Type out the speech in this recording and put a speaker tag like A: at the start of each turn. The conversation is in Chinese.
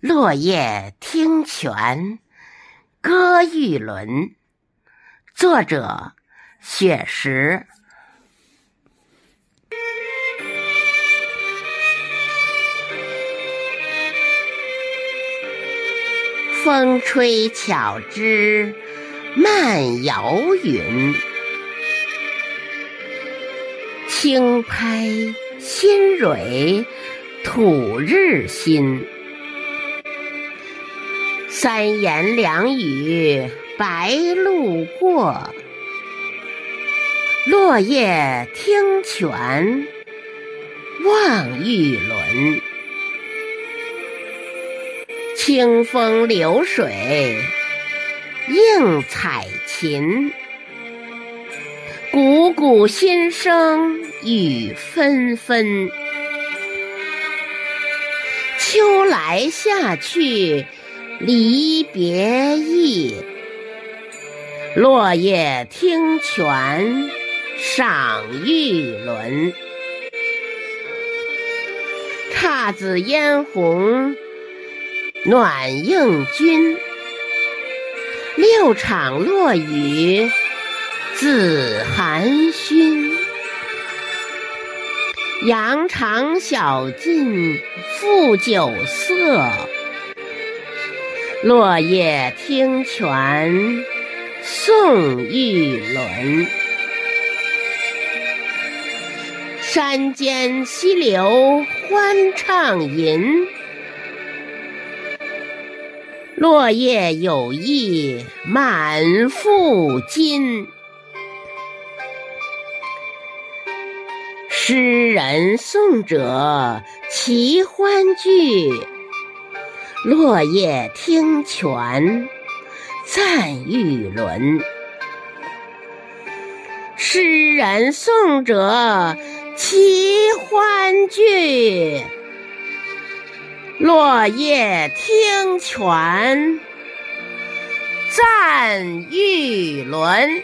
A: 落叶听泉，歌玉轮。作者：雪石。风吹巧枝漫摇云，轻拍新蕊吐日新。三言两语白鹭过，落叶听泉望玉轮。清风流水映彩琴，汩汩心声雨纷纷。秋来夏去。离别意，落叶听泉赏玉轮。姹紫嫣红暖映君，六场落雨自寒熏。羊肠小径复酒色。落叶听泉送玉轮，山间溪流欢畅吟。落叶有意满腹金，诗人颂者齐欢聚。落叶听泉赞玉轮，诗人颂者齐欢聚。落叶听泉赞玉轮。